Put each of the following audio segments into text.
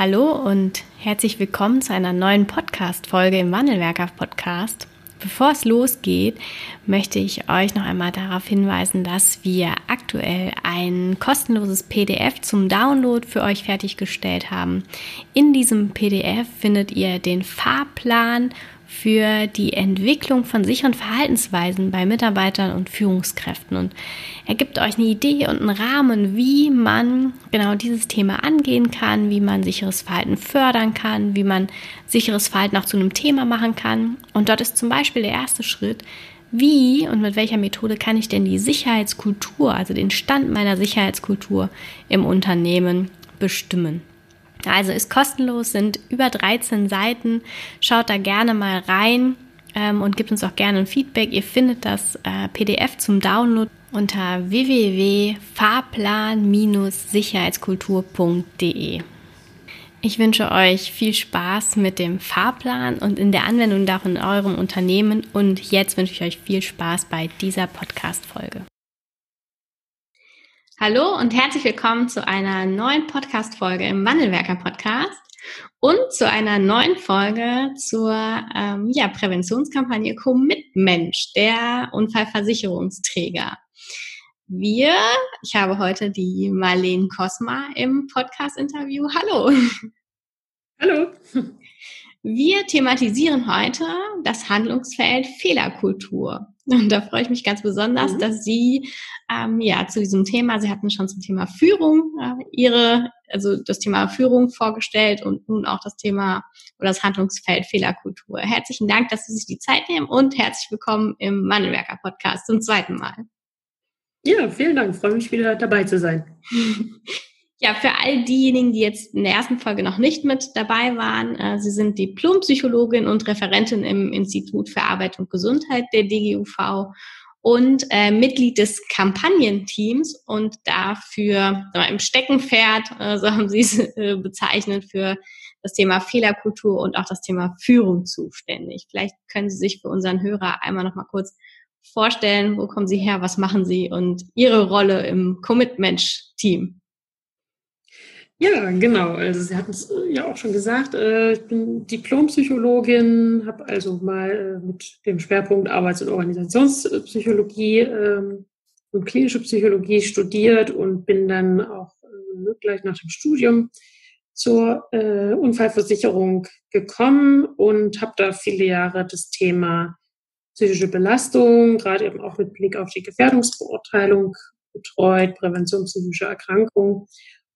Hallo und herzlich willkommen zu einer neuen Podcast-Folge im Wandelwerker Podcast. Bevor es losgeht, möchte ich euch noch einmal darauf hinweisen, dass wir aktuell ein kostenloses PDF zum Download für euch fertiggestellt haben. In diesem PDF findet ihr den Fahrplan für die Entwicklung von sicheren Verhaltensweisen bei Mitarbeitern und Führungskräften. Und er gibt euch eine Idee und einen Rahmen, wie man genau dieses Thema angehen kann, wie man sicheres Verhalten fördern kann, wie man sicheres Verhalten auch zu einem Thema machen kann. Und dort ist zum Beispiel der erste Schritt, wie und mit welcher Methode kann ich denn die Sicherheitskultur, also den Stand meiner Sicherheitskultur im Unternehmen bestimmen. Also ist kostenlos, sind über 13 Seiten. Schaut da gerne mal rein ähm, und gebt uns auch gerne ein Feedback. Ihr findet das äh, PDF zum Download unter www.fahrplan-sicherheitskultur.de. Ich wünsche euch viel Spaß mit dem Fahrplan und in der Anwendung davon in eurem Unternehmen. Und jetzt wünsche ich euch viel Spaß bei dieser Podcast-Folge. Hallo und herzlich willkommen zu einer neuen Podcast-Folge im Wandelwerker Podcast und zu einer neuen Folge zur ähm, ja, Präventionskampagne Commitmensch, der Unfallversicherungsträger. Wir, ich habe heute die Marlene Kosma im Podcast-Interview. Hallo. Hallo. Wir thematisieren heute das Handlungsfeld Fehlerkultur. Und da freue ich mich ganz besonders, mhm. dass Sie ähm, ja zu diesem Thema, Sie hatten schon zum Thema Führung äh, Ihre, also das Thema Führung vorgestellt und nun auch das Thema oder das Handlungsfeld Fehlerkultur. Herzlichen Dank, dass Sie sich die Zeit nehmen und herzlich willkommen im Mandelwerker Podcast zum zweiten Mal. Ja, vielen Dank. freue mich wieder dabei zu sein. Ja, für all diejenigen, die jetzt in der ersten Folge noch nicht mit dabei waren, äh, Sie sind Diplompsychologin und Referentin im Institut für Arbeit und Gesundheit der DGUV und äh, Mitglied des Kampagnenteams und dafür äh, im Steckenpferd, äh, so haben Sie es äh, bezeichnet, für das Thema Fehlerkultur und auch das Thema Führung zuständig. Vielleicht können Sie sich für unseren Hörer einmal noch mal kurz vorstellen, wo kommen Sie her, was machen Sie und Ihre Rolle im Commitment-Team. Ja, genau. Also Sie hatten es äh, ja auch schon gesagt. Äh, ich bin Diplompsychologin, habe also mal äh, mit dem Schwerpunkt Arbeits- und Organisationspsychologie ähm, und klinische Psychologie studiert und bin dann auch gleich nach dem Studium zur Unfallversicherung gekommen und habe da viele Jahre das Thema psychische Belastung, gerade eben auch mit Blick auf die Gefährdungsbeurteilung betreut, Prävention psychischer Erkrankungen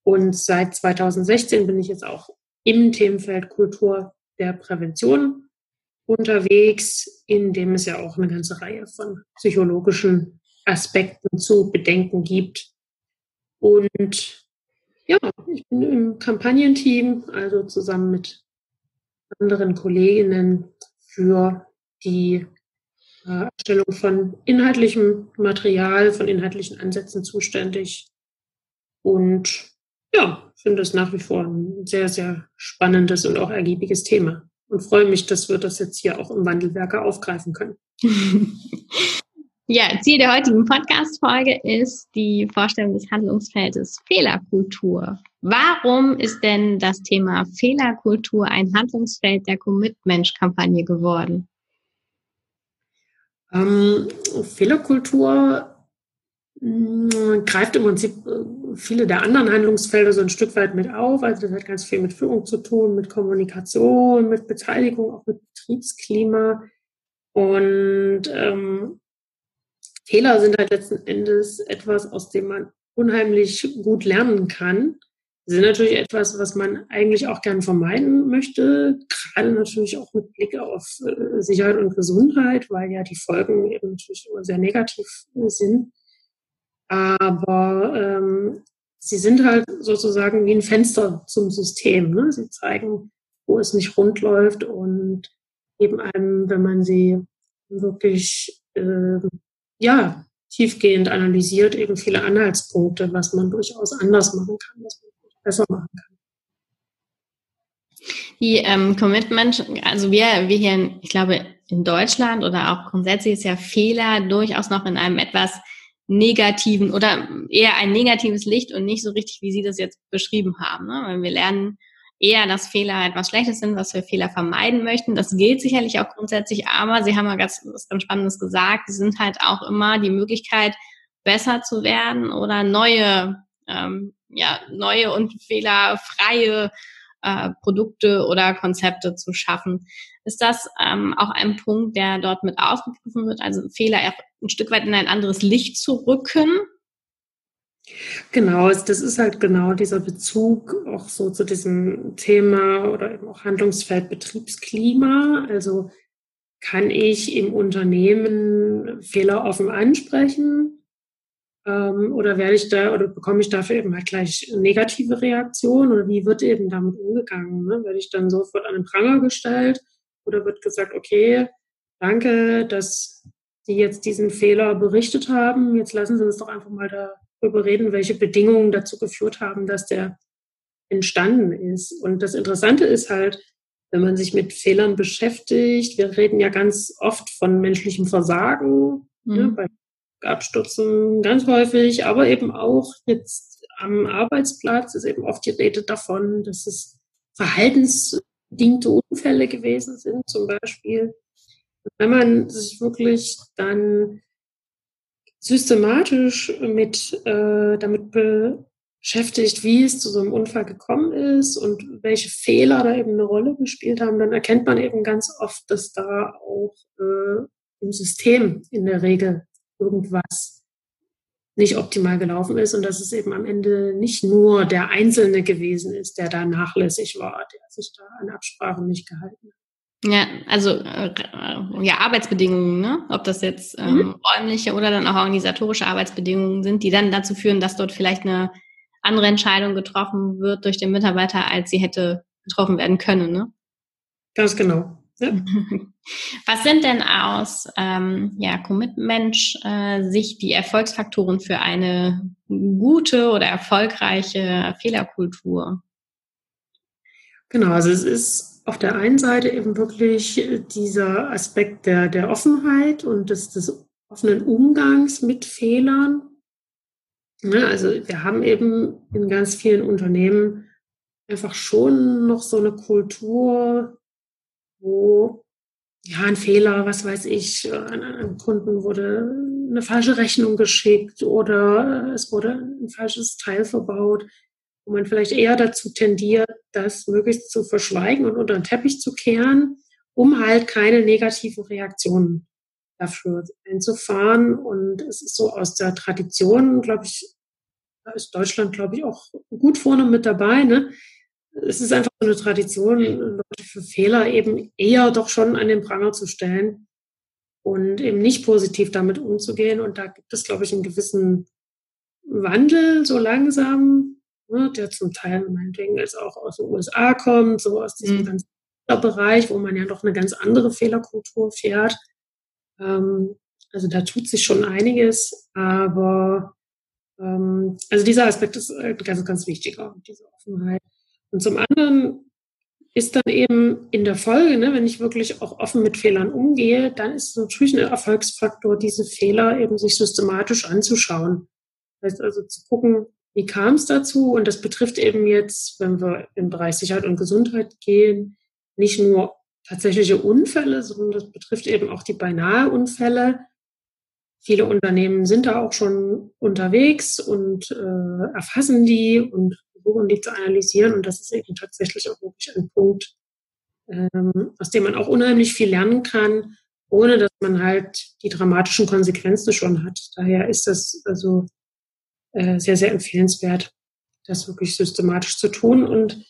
und seit 2016 bin ich jetzt auch im Themenfeld Kultur der Prävention unterwegs, in dem es ja auch eine ganze Reihe von psychologischen Aspekten zu bedenken gibt. Und ja, ich bin im Kampagnenteam, also zusammen mit anderen Kolleginnen für die äh, Erstellung von inhaltlichem Material, von inhaltlichen Ansätzen zuständig. Und ja, finde es nach wie vor ein sehr, sehr spannendes und auch ergiebiges Thema und freue mich, dass wir das jetzt hier auch im Wandelwerker aufgreifen können. Ja, Ziel der heutigen Podcast-Folge ist die Vorstellung des Handlungsfeldes Fehlerkultur. Warum ist denn das Thema Fehlerkultur ein Handlungsfeld der Commitment-Kampagne geworden? Ähm, Fehlerkultur greift im Prinzip äh, viele der anderen Handlungsfelder so ein Stück weit mit auf. Also das hat ganz viel mit Führung zu tun, mit Kommunikation, mit Beteiligung, auch mit Betriebsklima. Und ähm, Fehler sind halt letzten Endes etwas, aus dem man unheimlich gut lernen kann. Sie sind natürlich etwas, was man eigentlich auch gern vermeiden möchte, gerade natürlich auch mit Blick auf äh, Sicherheit und Gesundheit, weil ja die Folgen eben natürlich immer sehr negativ äh, sind. Aber ähm, sie sind halt sozusagen wie ein Fenster zum System. Ne? Sie zeigen wo es nicht rund läuft und eben einem, wenn man sie wirklich äh, ja tiefgehend analysiert, eben viele Anhaltspunkte, was man durchaus anders machen kann, was man besser machen kann. Die ähm, Commitment, also wir, wir hier, in, ich glaube, in Deutschland oder auch grundsätzlich ist ja Fehler durchaus noch in einem etwas negativen oder eher ein negatives Licht und nicht so richtig, wie Sie das jetzt beschrieben haben. Ne? Weil wir lernen eher, dass Fehler etwas Schlechtes sind, was wir Fehler vermeiden möchten. Das gilt sicherlich auch grundsätzlich, aber Sie haben ja ganz, was ganz Spannendes gesagt, es sind halt auch immer die Möglichkeit, besser zu werden oder neue, ähm, ja, neue und fehlerfreie äh, Produkte oder Konzepte zu schaffen. Ist das ähm, auch ein Punkt, der dort mit aufgegriffen wird, also Fehler ein Stück weit in ein anderes Licht zu rücken? Genau, das ist halt genau dieser Bezug auch so zu diesem Thema oder eben auch Handlungsfeld Betriebsklima. Also kann ich im Unternehmen Fehler offen ansprechen? Ähm, oder werde ich da oder bekomme ich dafür eben halt gleich negative Reaktionen oder wie wird eben damit umgegangen? Ne? Werde ich dann sofort an den Pranger gestellt oder wird gesagt, okay, danke, dass Sie jetzt diesen Fehler berichtet haben. Jetzt lassen Sie uns doch einfach mal darüber reden, welche Bedingungen dazu geführt haben, dass der entstanden ist. Und das Interessante ist halt, wenn man sich mit Fehlern beschäftigt, wir reden ja ganz oft von menschlichem Versagen, ne, mhm. ne, bei Abstürzen ganz häufig, aber eben auch jetzt am Arbeitsplatz ist eben oft die Rede davon, dass es verhaltensbedingte Unfälle gewesen sind, zum Beispiel. Wenn man sich wirklich dann systematisch mit, äh, damit beschäftigt, wie es zu so einem Unfall gekommen ist und welche Fehler da eben eine Rolle gespielt haben, dann erkennt man eben ganz oft, dass da auch äh, im System in der Regel irgendwas nicht optimal gelaufen ist und dass es eben am Ende nicht nur der Einzelne gewesen ist, der da nachlässig war, der sich da an Absprachen nicht gehalten hat. Ja, also äh, ja, Arbeitsbedingungen, ne? ob das jetzt ähm, mhm. räumliche oder dann auch organisatorische Arbeitsbedingungen sind, die dann dazu führen, dass dort vielleicht eine andere Entscheidung getroffen wird durch den Mitarbeiter, als sie hätte getroffen werden können. Ne? Ganz genau. Was sind denn aus ähm, ja, Commitment-Sicht äh, die Erfolgsfaktoren für eine gute oder erfolgreiche Fehlerkultur? Genau, also es ist auf der einen Seite eben wirklich dieser Aspekt der, der Offenheit und des, des offenen Umgangs mit Fehlern. Ja, also wir haben eben in ganz vielen Unternehmen einfach schon noch so eine Kultur, wo ja ein Fehler, was weiß ich, an einem Kunden wurde eine falsche Rechnung geschickt oder es wurde ein falsches Teil verbaut, wo man vielleicht eher dazu tendiert, das möglichst zu verschweigen und unter den Teppich zu kehren, um halt keine negativen Reaktionen dafür einzufahren. Und es ist so aus der Tradition, glaube ich, da ist Deutschland, glaube ich, auch gut vorne mit dabei. Ne? Es ist einfach so eine Tradition, Leute für Fehler eben eher doch schon an den Pranger zu stellen und eben nicht positiv damit umzugehen. Und da gibt es, glaube ich, einen gewissen Wandel so langsam, ne, der zum Teil meinetwegen jetzt auch aus den USA kommt, so aus diesem mhm. ganzen Bereich, wo man ja doch eine ganz andere Fehlerkultur fährt. Ähm, also da tut sich schon einiges, aber ähm, also dieser Aspekt ist äh, ganz, ganz wichtiger, diese Offenheit. Und zum anderen ist dann eben in der Folge, ne, wenn ich wirklich auch offen mit Fehlern umgehe, dann ist natürlich ein Erfolgsfaktor, diese Fehler eben sich systematisch anzuschauen. Das heißt also zu gucken, wie kam es dazu? Und das betrifft eben jetzt, wenn wir im Bereich Sicherheit und Gesundheit gehen, nicht nur tatsächliche Unfälle, sondern das betrifft eben auch die beinahe Unfälle. Viele Unternehmen sind da auch schon unterwegs und äh, erfassen die und versuchen, die zu analysieren. Und das ist eben tatsächlich auch wirklich ein Punkt, ähm, aus dem man auch unheimlich viel lernen kann, ohne dass man halt die dramatischen Konsequenzen schon hat. Daher ist das also äh, sehr, sehr empfehlenswert, das wirklich systematisch zu tun. Und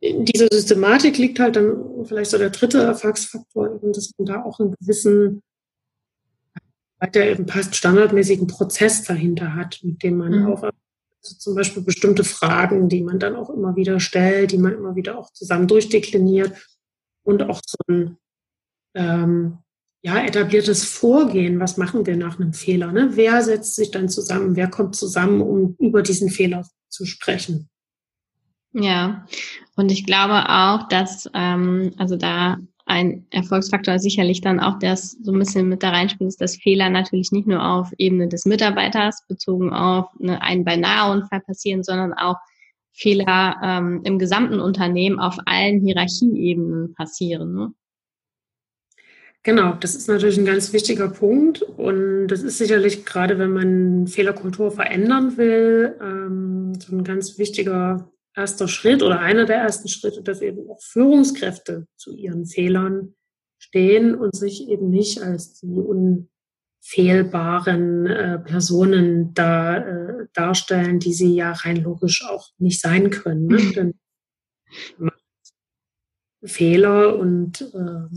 in dieser Systematik liegt halt dann vielleicht so der dritte Erfolgsfaktor, eben, dass man da auch einen gewissen der eben passt, standardmäßigen Prozess dahinter hat, mit dem man mhm. auch Also zum Beispiel bestimmte Fragen, die man dann auch immer wieder stellt, die man immer wieder auch zusammen durchdekliniert und auch so ein ähm, ja, etabliertes Vorgehen. Was machen wir nach einem Fehler? Ne? Wer setzt sich dann zusammen? Wer kommt zusammen, um über diesen Fehler zu sprechen? Ja, und ich glaube auch, dass ähm, also da ein Erfolgsfaktor sicherlich dann auch das so ein bisschen mit da reinspielt, ist, dass Fehler natürlich nicht nur auf Ebene des Mitarbeiters bezogen auf eine, einen beinahe Unfall passieren, sondern auch Fehler ähm, im gesamten Unternehmen auf allen Hierarchieebenen passieren. Ne? Genau, das ist natürlich ein ganz wichtiger Punkt und das ist sicherlich gerade, wenn man Fehlerkultur verändern will, ähm, so ein ganz wichtiger erster Schritt oder einer der ersten Schritte, dass eben auch Führungskräfte zu ihren Fehlern stehen und sich eben nicht als die unfehlbaren äh, Personen da äh, darstellen, die sie ja rein logisch auch nicht sein können. Ne? Denn Fehler und äh,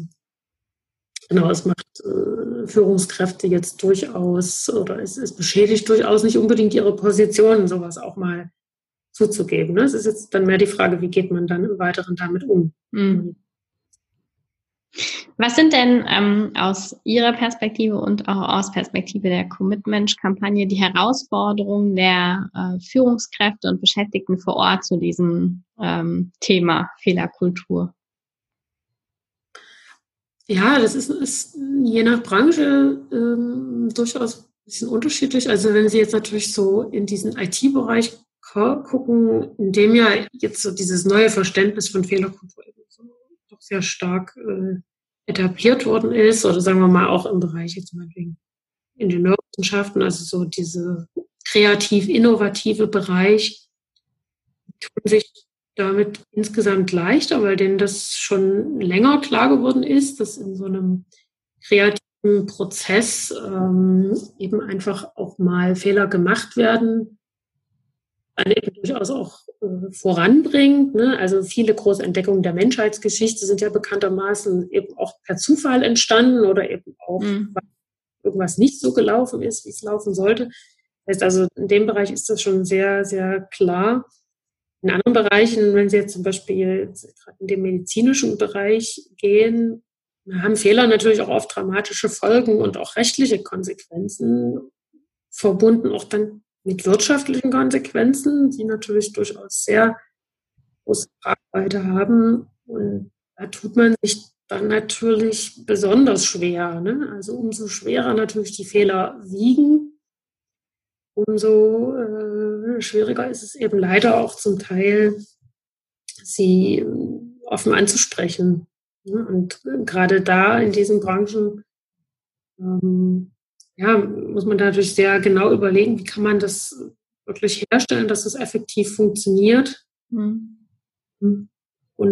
Genau, es macht äh, Führungskräfte jetzt durchaus oder es, es beschädigt durchaus nicht unbedingt ihre Position, sowas auch mal zuzugeben. Ne? Es ist jetzt dann mehr die Frage, wie geht man dann im Weiteren damit um? Mhm. Was sind denn ähm, aus Ihrer Perspektive und auch aus Perspektive der Commitment-Kampagne die Herausforderungen der äh, Führungskräfte und Beschäftigten vor Ort zu diesem ähm, Thema Fehlerkultur? Ja, das ist, ist je nach Branche ähm, durchaus ein bisschen unterschiedlich. Also wenn Sie jetzt natürlich so in diesen IT-Bereich gucken, in dem ja jetzt so dieses neue Verständnis von Fehlerkultur so doch sehr stark äh, etabliert worden ist, oder sagen wir mal auch im Bereich jetzt mal wegen Ingenieurwissenschaften, also so diese kreativ-innovative Bereich, tun sich damit insgesamt leichter, weil denen das schon länger klar geworden ist, dass in so einem kreativen Prozess ähm, eben einfach auch mal Fehler gemacht werden, dann eben durchaus auch äh, voranbringt. Ne? Also viele große Entdeckungen der Menschheitsgeschichte sind ja bekanntermaßen eben auch per Zufall entstanden oder eben auch, mhm. weil irgendwas nicht so gelaufen ist, wie es laufen sollte. Das heißt also, in dem Bereich ist das schon sehr, sehr klar. In anderen Bereichen, wenn Sie jetzt zum Beispiel in den medizinischen Bereich gehen, haben Fehler natürlich auch oft dramatische Folgen und auch rechtliche Konsequenzen, verbunden auch dann mit wirtschaftlichen Konsequenzen, die natürlich durchaus sehr große Tragweite haben. Und da tut man sich dann natürlich besonders schwer. Ne? Also umso schwerer natürlich die Fehler wiegen, umso äh, schwieriger ist es eben leider auch zum Teil, sie äh, offen anzusprechen. Ne? Und gerade da in diesen Branchen ähm, ja, muss man da natürlich sehr genau überlegen, wie kann man das wirklich herstellen, dass es effektiv funktioniert. Mhm. Und,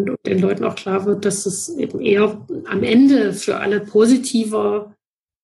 und den Leuten auch klar wird, dass es eben eher am Ende für alle positiver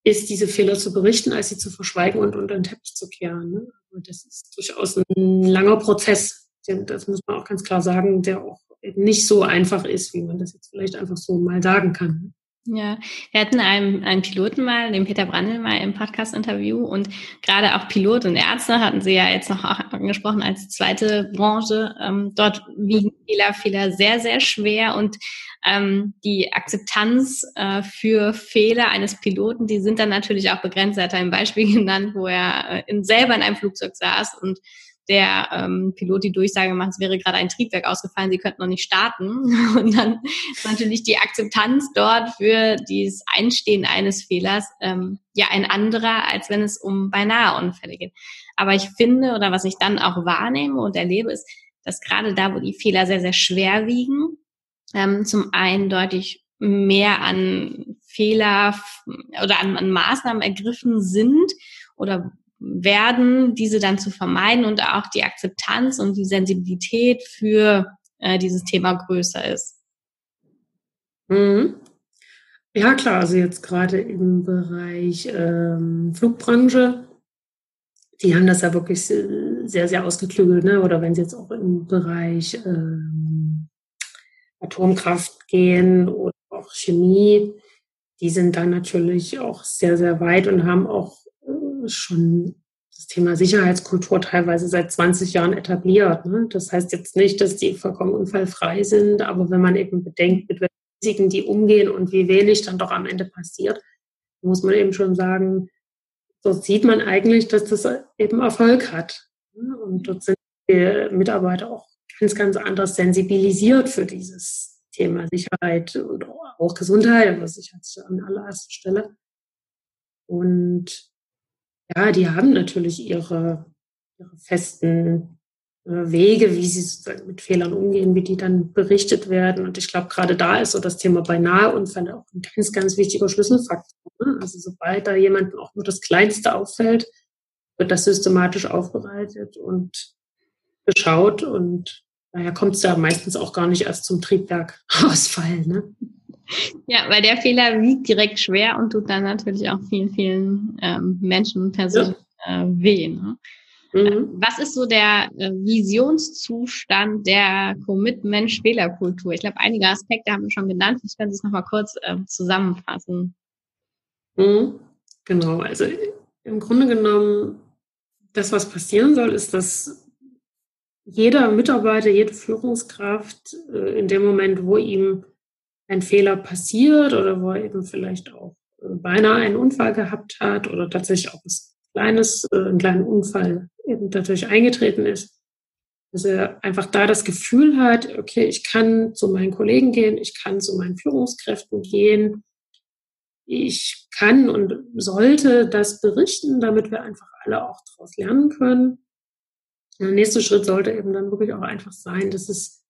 ist, diese Fehler zu berichten, als sie zu verschweigen und unter den Teppich zu kehren. Ne? Und das ist durchaus ein langer Prozess. Das muss man auch ganz klar sagen, der auch nicht so einfach ist, wie man das jetzt vielleicht einfach so mal sagen kann. Ja, wir hatten einen, einen Piloten mal, den Peter Brandl mal im Podcast-Interview und gerade auch Pilot und Ärzte hatten Sie ja jetzt noch auch angesprochen als zweite Branche. Ähm, dort wiegen Fehler, Fehler sehr, sehr schwer und ähm, die Akzeptanz äh, für Fehler eines Piloten, die sind dann natürlich auch begrenzt. Er hat ein Beispiel genannt, wo er äh, in, selber in einem Flugzeug saß und der ähm, Pilot die Durchsage macht, es wäre gerade ein Triebwerk ausgefallen, sie könnten noch nicht starten. Und dann ist natürlich die Akzeptanz dort für dieses Einstehen eines Fehlers ähm, ja ein anderer, als wenn es um beinahe Unfälle geht. Aber ich finde, oder was ich dann auch wahrnehme und erlebe, ist, dass gerade da, wo die Fehler sehr, sehr schwer wiegen, ähm, zum einen deutlich mehr an Fehler oder an, an Maßnahmen ergriffen sind oder werden, diese dann zu vermeiden und auch die Akzeptanz und die Sensibilität für äh, dieses Thema größer ist. Mhm. Ja, klar, also jetzt gerade im Bereich ähm, Flugbranche, die haben das ja wirklich sehr, sehr ausgeklügelt, ne? oder wenn sie jetzt auch im Bereich ähm, Atomkraft gehen oder auch Chemie, die sind dann natürlich auch sehr, sehr weit und haben auch schon das Thema Sicherheitskultur teilweise seit 20 Jahren etabliert. Ne? Das heißt jetzt nicht, dass die vollkommen unfallfrei sind, aber wenn man eben bedenkt, mit welchen Risiken die umgehen und wie wenig dann doch am Ende passiert, muss man eben schon sagen, so sieht man eigentlich, dass das eben Erfolg hat. Ne? Und dort sind die Mitarbeiter auch ganz, ganz anders sensibilisiert für dieses Thema Sicherheit und auch Gesundheit, aber Sicherheit an allererster Stelle. Und ja, die haben natürlich ihre, ihre festen äh, Wege, wie sie sozusagen mit Fehlern umgehen, wie die dann berichtet werden. Und ich glaube, gerade da ist so das Thema Beinaheunfälle auch ein ganz, ganz wichtiger Schlüsselfaktor. Ne? Also sobald da jemandem auch nur das Kleinste auffällt, wird das systematisch aufbereitet und geschaut und daher kommt es ja meistens auch gar nicht erst zum Triebwerkausfall. Ne? Ja, weil der Fehler wiegt direkt schwer und tut dann natürlich auch vielen, vielen ähm, Menschen und Personen ja. äh, weh. Ne? Mhm. Was ist so der äh, Visionszustand der Commitment-Fehlerkultur? Ich glaube, einige Aspekte haben wir schon genannt. Ich kann es nochmal kurz äh, zusammenfassen. Mhm. Genau, also im Grunde genommen, das, was passieren soll, ist, dass jeder Mitarbeiter, jede Führungskraft äh, in dem Moment, wo ihm ein Fehler passiert oder wo er eben vielleicht auch äh, beinahe einen Unfall gehabt hat oder tatsächlich auch was Kleines, äh, einen kleinen Unfall eben dadurch eingetreten ist, dass er einfach da das Gefühl hat, okay, ich kann zu meinen Kollegen gehen, ich kann zu meinen Führungskräften gehen, ich kann und sollte das berichten, damit wir einfach alle auch daraus lernen können. Der nächste Schritt sollte eben dann wirklich auch einfach sein, dass es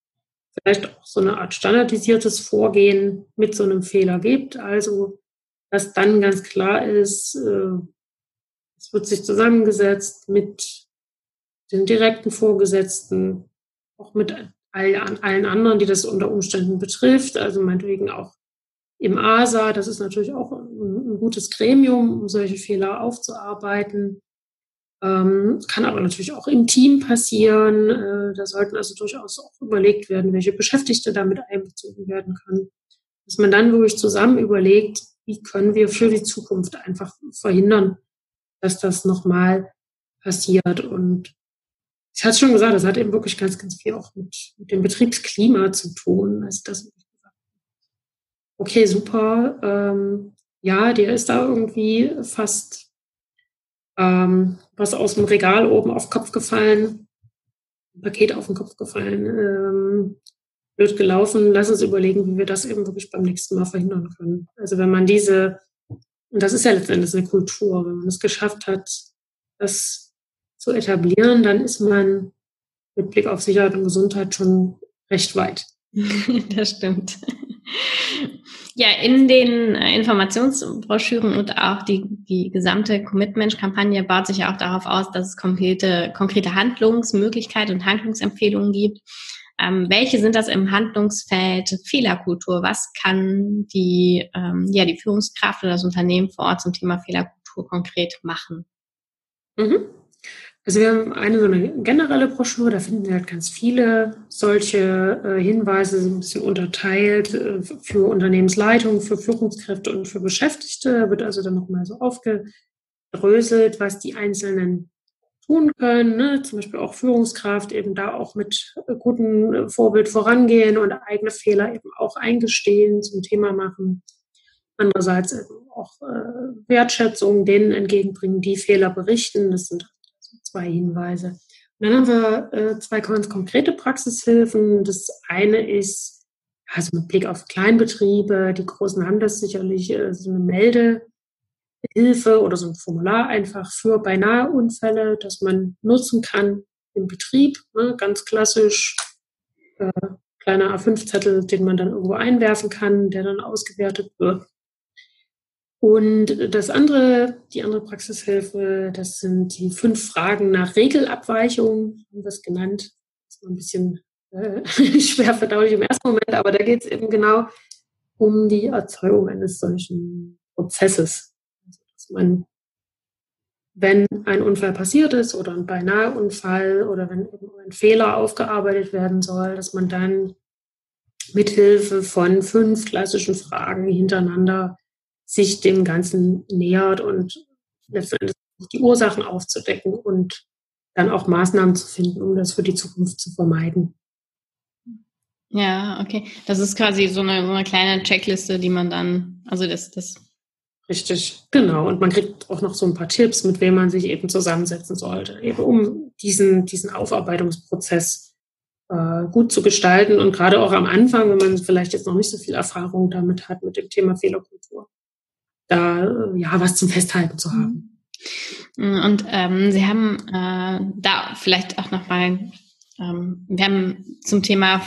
vielleicht auch so eine Art standardisiertes Vorgehen mit so einem Fehler gibt. Also, dass dann ganz klar ist, äh, es wird sich zusammengesetzt mit den direkten Vorgesetzten, auch mit allen anderen, die das unter Umständen betrifft. Also meinetwegen auch im ASA, das ist natürlich auch ein, gutes Gremium, um solche Fehler aufzuarbeiten. Ähm, kann aber natürlich auch im Team passieren. Äh, da sollten also durchaus auch überlegt werden, welche Beschäftigte damit einbezogen werden können. Dass man dann wirklich zusammen überlegt, wie können wir für die Zukunft einfach verhindern, dass das nochmal passiert. Und ich hatte schon gesagt, das hat eben wirklich ganz, ganz viel auch mit, mit dem Betriebsklima zu tun. Also das, okay, super, ähm, ja, der ist da irgendwie fast ähm, was aus dem Regal oben auf den Kopf gefallen, ein Paket auf den Kopf gefallen, ähm, blöd gelaufen. Lass uns überlegen, wie wir das eben wirklich beim nächsten Mal verhindern können. Also wenn man diese, und das ist ja letztendlich eine Kultur, wenn man es geschafft hat, das zu etablieren, dann ist man mit Blick auf Sicherheit und Gesundheit schon recht weit. das stimmt. Ja, in den äh, Informationsbroschüren und auch die, die gesamte Commitment-Kampagne baut sich auch darauf aus, dass es konkrete, konkrete Handlungsmöglichkeiten und Handlungsempfehlungen gibt. Ähm, welche sind das im Handlungsfeld Fehlerkultur? Was kann die, ähm, ja, die Führungskraft oder das Unternehmen vor Ort zum Thema Fehlerkultur konkret machen? Mhm. Also wir haben eine so eine generelle Broschüre, da finden Sie halt ganz viele solche äh, Hinweise, so ein bisschen unterteilt äh, für Unternehmensleitung, für Führungskräfte und für Beschäftigte. Da wird also dann nochmal so aufgedröselt, was die Einzelnen tun können. Ne? Zum Beispiel auch Führungskraft eben da auch mit gutem Vorbild vorangehen und eigene Fehler eben auch eingestehen, zum Thema machen. Andererseits eben auch äh, Wertschätzung denen entgegenbringen, die Fehler berichten. Das sind zwei Hinweise. Und dann haben wir äh, zwei ganz konkrete Praxishilfen. Das eine ist, also mit Blick auf Kleinbetriebe, die Großen haben das sicherlich, äh, so eine Meldehilfe oder so ein Formular einfach für beinahe Unfälle, das man nutzen kann im Betrieb. Ne, ganz klassisch, äh, kleiner A5-Zettel, den man dann irgendwo einwerfen kann, der dann ausgewertet wird. Und das andere, die andere Praxishilfe, das sind die fünf Fragen nach Regelabweichung, haben wir es genannt. Das ist ein bisschen äh, schwer verdaulich im ersten Moment, aber da geht es eben genau um die Erzeugung eines solchen Prozesses. Also, dass man, wenn ein Unfall passiert ist oder ein Beinaheunfall oder wenn ein Fehler aufgearbeitet werden soll, dass man dann mithilfe von fünf klassischen Fragen hintereinander sich dem Ganzen nähert und letztendlich die Ursachen aufzudecken und dann auch Maßnahmen zu finden, um das für die Zukunft zu vermeiden. Ja, okay. Das ist quasi so eine, so eine kleine Checkliste, die man dann, also das, das. Richtig, genau. Und man kriegt auch noch so ein paar Tipps, mit wem man sich eben zusammensetzen sollte, eben um diesen, diesen Aufarbeitungsprozess äh, gut zu gestalten und gerade auch am Anfang, wenn man vielleicht jetzt noch nicht so viel Erfahrung damit hat, mit dem Thema Fehlerkultur, da ja was zum Festhalten zu haben. Mhm. Und ähm, Sie haben äh, da vielleicht auch noch mal, ähm, wir haben zum Thema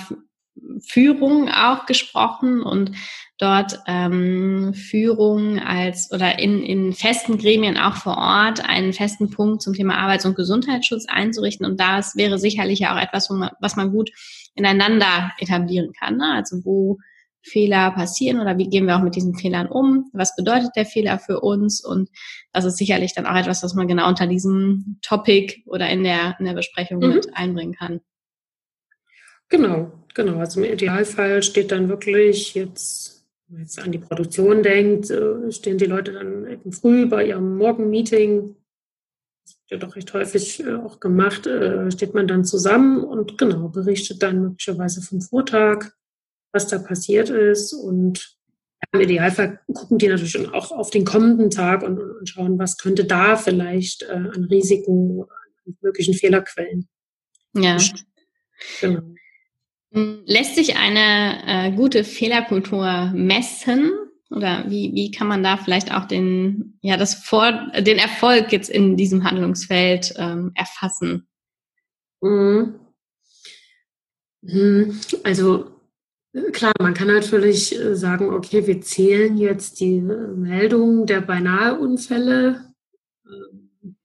Führung auch gesprochen und dort ähm, Führung als oder in, in festen Gremien auch vor Ort einen festen Punkt zum Thema Arbeits- und Gesundheitsschutz einzurichten. Und das wäre sicherlich ja auch etwas, was man gut ineinander etablieren kann. Ne? Also wo Fehler passieren oder wie gehen wir auch mit diesen Fehlern um? Was bedeutet der Fehler für uns? Und das ist sicherlich dann auch etwas, was man genau unter diesem Topic oder in der, in der Besprechung mhm. mit einbringen kann. Genau, genau. Also im Idealfall steht dann wirklich jetzt, wenn man jetzt an die Produktion denkt, äh, stehen die Leute dann eben früh bei ihrem Morgenmeeting. Das wird ja doch recht häufig äh, auch gemacht, äh, steht man dann zusammen und genau, berichtet dann möglicherweise vom Vortag, was da passiert ist und im Idealfall gucken die natürlich auch auf den kommenden Tag und, und schauen, was könnte da vielleicht an Risiken an möglichen Fehlerquellen. Ja. Genau. Lässt sich eine äh, gute Fehlerkultur messen? Oder wie, wie kann man da vielleicht auch den, ja, das Vor den Erfolg jetzt in diesem Handlungsfeld ähm, erfassen? Mhm. Mhm. Also klar, man kann natürlich äh, sagen, okay, wir zählen jetzt die äh, Meldungen der beinahe Unfälle. Ähm,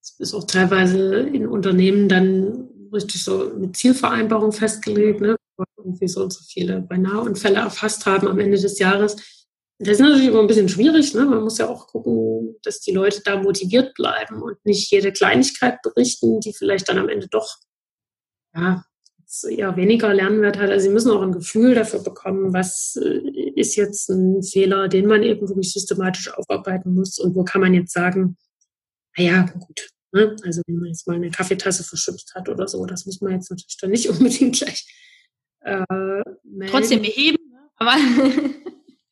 das ist auch teilweise in Unternehmen dann richtig so eine Zielvereinbarung festgelegt, ne? irgendwie so und so viele Beinahe-Unfälle erfasst haben am Ende des Jahres. Das ist natürlich immer ein bisschen schwierig. Ne? Man muss ja auch gucken, dass die Leute da motiviert bleiben und nicht jede Kleinigkeit berichten, die vielleicht dann am Ende doch ja, eher weniger Lernwert hat. Also sie müssen auch ein Gefühl dafür bekommen, was äh, ist jetzt ein Fehler, den man eben wirklich systematisch aufarbeiten muss und wo kann man jetzt sagen, naja, gut, Ne? Also wenn man jetzt mal eine Kaffeetasse verschüttet hat oder so, das muss man jetzt natürlich dann nicht unbedingt gleich äh, melden. Trotzdem beheben, ne? aber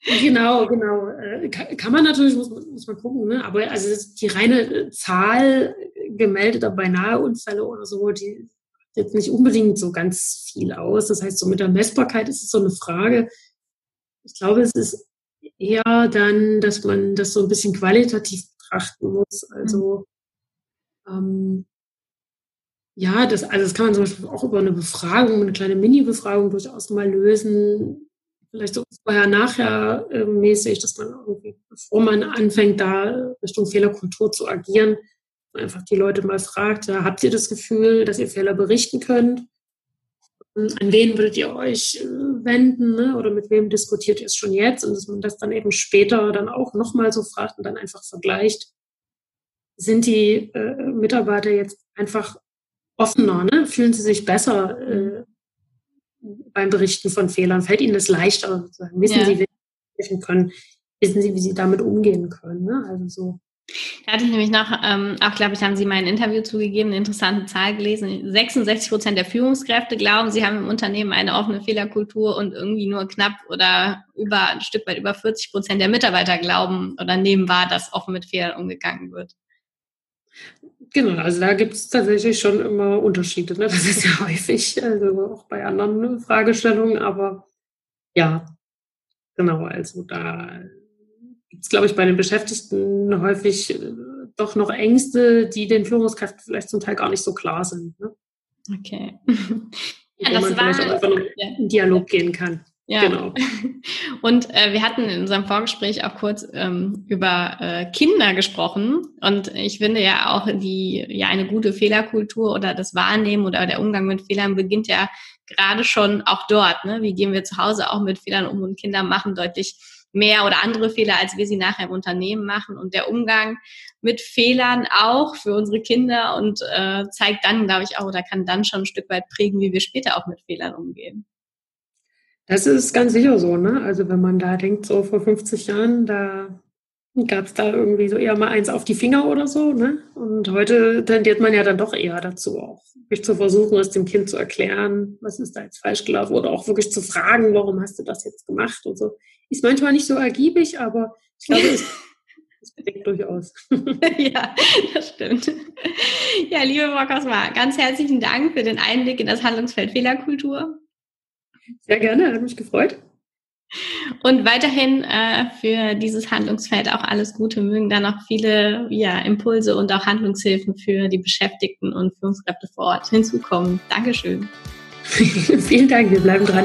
genau, genau. Äh, kann, man natürlich, muss, muss man gucken, ne? aber also die reine Zahl gemeldeter Beinahe-Unfälle oder so, die jetzt nicht unbedingt so ganz viel aus. Das heißt, so mit der Messbarkeit ist es so eine Frage. Ich glaube, es ist eher dann, dass man das so ein bisschen qualitativ betrachten muss. Also ähm, ja, das, also das kann man zum Beispiel auch über eine Befragung, eine kleine Mini-Befragung durchaus mal lösen. Vielleicht so vorher-nachher äh, mäßig, dass man irgendwie, bevor man anfängt, da Richtung Fehlerkultur zu agieren, einfach die Leute mal fragt, ja, habt ihr das Gefühl, dass ihr Fehler berichten könnt? An wen würdet ihr euch äh, wenden ne? oder mit wem diskutiert ihr es schon jetzt? Und dass man das dann eben später dann auch nochmal so fragt und dann einfach vergleicht, sind die äh, Mitarbeiter jetzt einfach offener, ne? fühlen sie sich besser äh, beim Berichten von Fehlern, fällt ihnen das leichter, sozusagen. wissen ja. sie, wie sie helfen können, wissen sie, wie sie damit umgehen können. Ne? Also so. Da hatte ich nämlich noch, ähm, auch glaube ich, haben Sie mal ein Interview zugegeben, eine interessante Zahl gelesen. 66 Prozent der Führungskräfte glauben, sie haben im Unternehmen eine offene Fehlerkultur und irgendwie nur knapp oder über ein Stück weit über 40 Prozent der Mitarbeiter glauben oder nehmen wahr, dass offen mit Fehlern umgegangen wird. Genau, also da gibt es tatsächlich schon immer Unterschiede. Ne? Das ist ja häufig, also auch bei anderen Fragestellungen, aber ja, genau, also da es, glaube ich, bei den Beschäftigten häufig äh, doch noch Ängste, die den Führungskräften vielleicht zum Teil gar nicht so klar sind. Ne? Okay. ja, das man war, vielleicht auch einfach noch in Dialog gehen kann. Ja, genau. Und äh, wir hatten in unserem Vorgespräch auch kurz ähm, über äh, Kinder gesprochen. Und ich finde ja auch die, ja, eine gute Fehlerkultur oder das Wahrnehmen oder der Umgang mit Fehlern beginnt ja gerade schon auch dort. Ne? Wie gehen wir zu Hause auch mit Fehlern um und Kinder machen deutlich mehr oder andere Fehler, als wir sie nachher im Unternehmen machen. Und der Umgang mit Fehlern auch für unsere Kinder und äh, zeigt dann, glaube ich, auch oder kann dann schon ein Stück weit prägen, wie wir später auch mit Fehlern umgehen. Das ist ganz sicher so, ne? Also wenn man da denkt, so vor 50 Jahren, da gab es da irgendwie so eher mal eins auf die Finger oder so. Ne? Und heute tendiert man ja dann doch eher dazu, auch wirklich zu versuchen, es dem Kind zu erklären, was ist da jetzt falsch gelaufen oder auch wirklich zu fragen, warum hast du das jetzt gemacht und so. Ist manchmal nicht so ergiebig, aber ich glaube, es, durchaus. ja, das stimmt. Ja, liebe Frau Kosma, ganz herzlichen Dank für den Einblick in das Handlungsfeld Fehlerkultur. Sehr gerne, hat mich gefreut. Und weiterhin äh, für dieses Handlungsfeld auch alles Gute. Mögen da noch viele ja, Impulse und auch Handlungshilfen für die Beschäftigten und Führungskräfte vor Ort hinzukommen. Dankeschön. Vielen Dank, wir bleiben dran.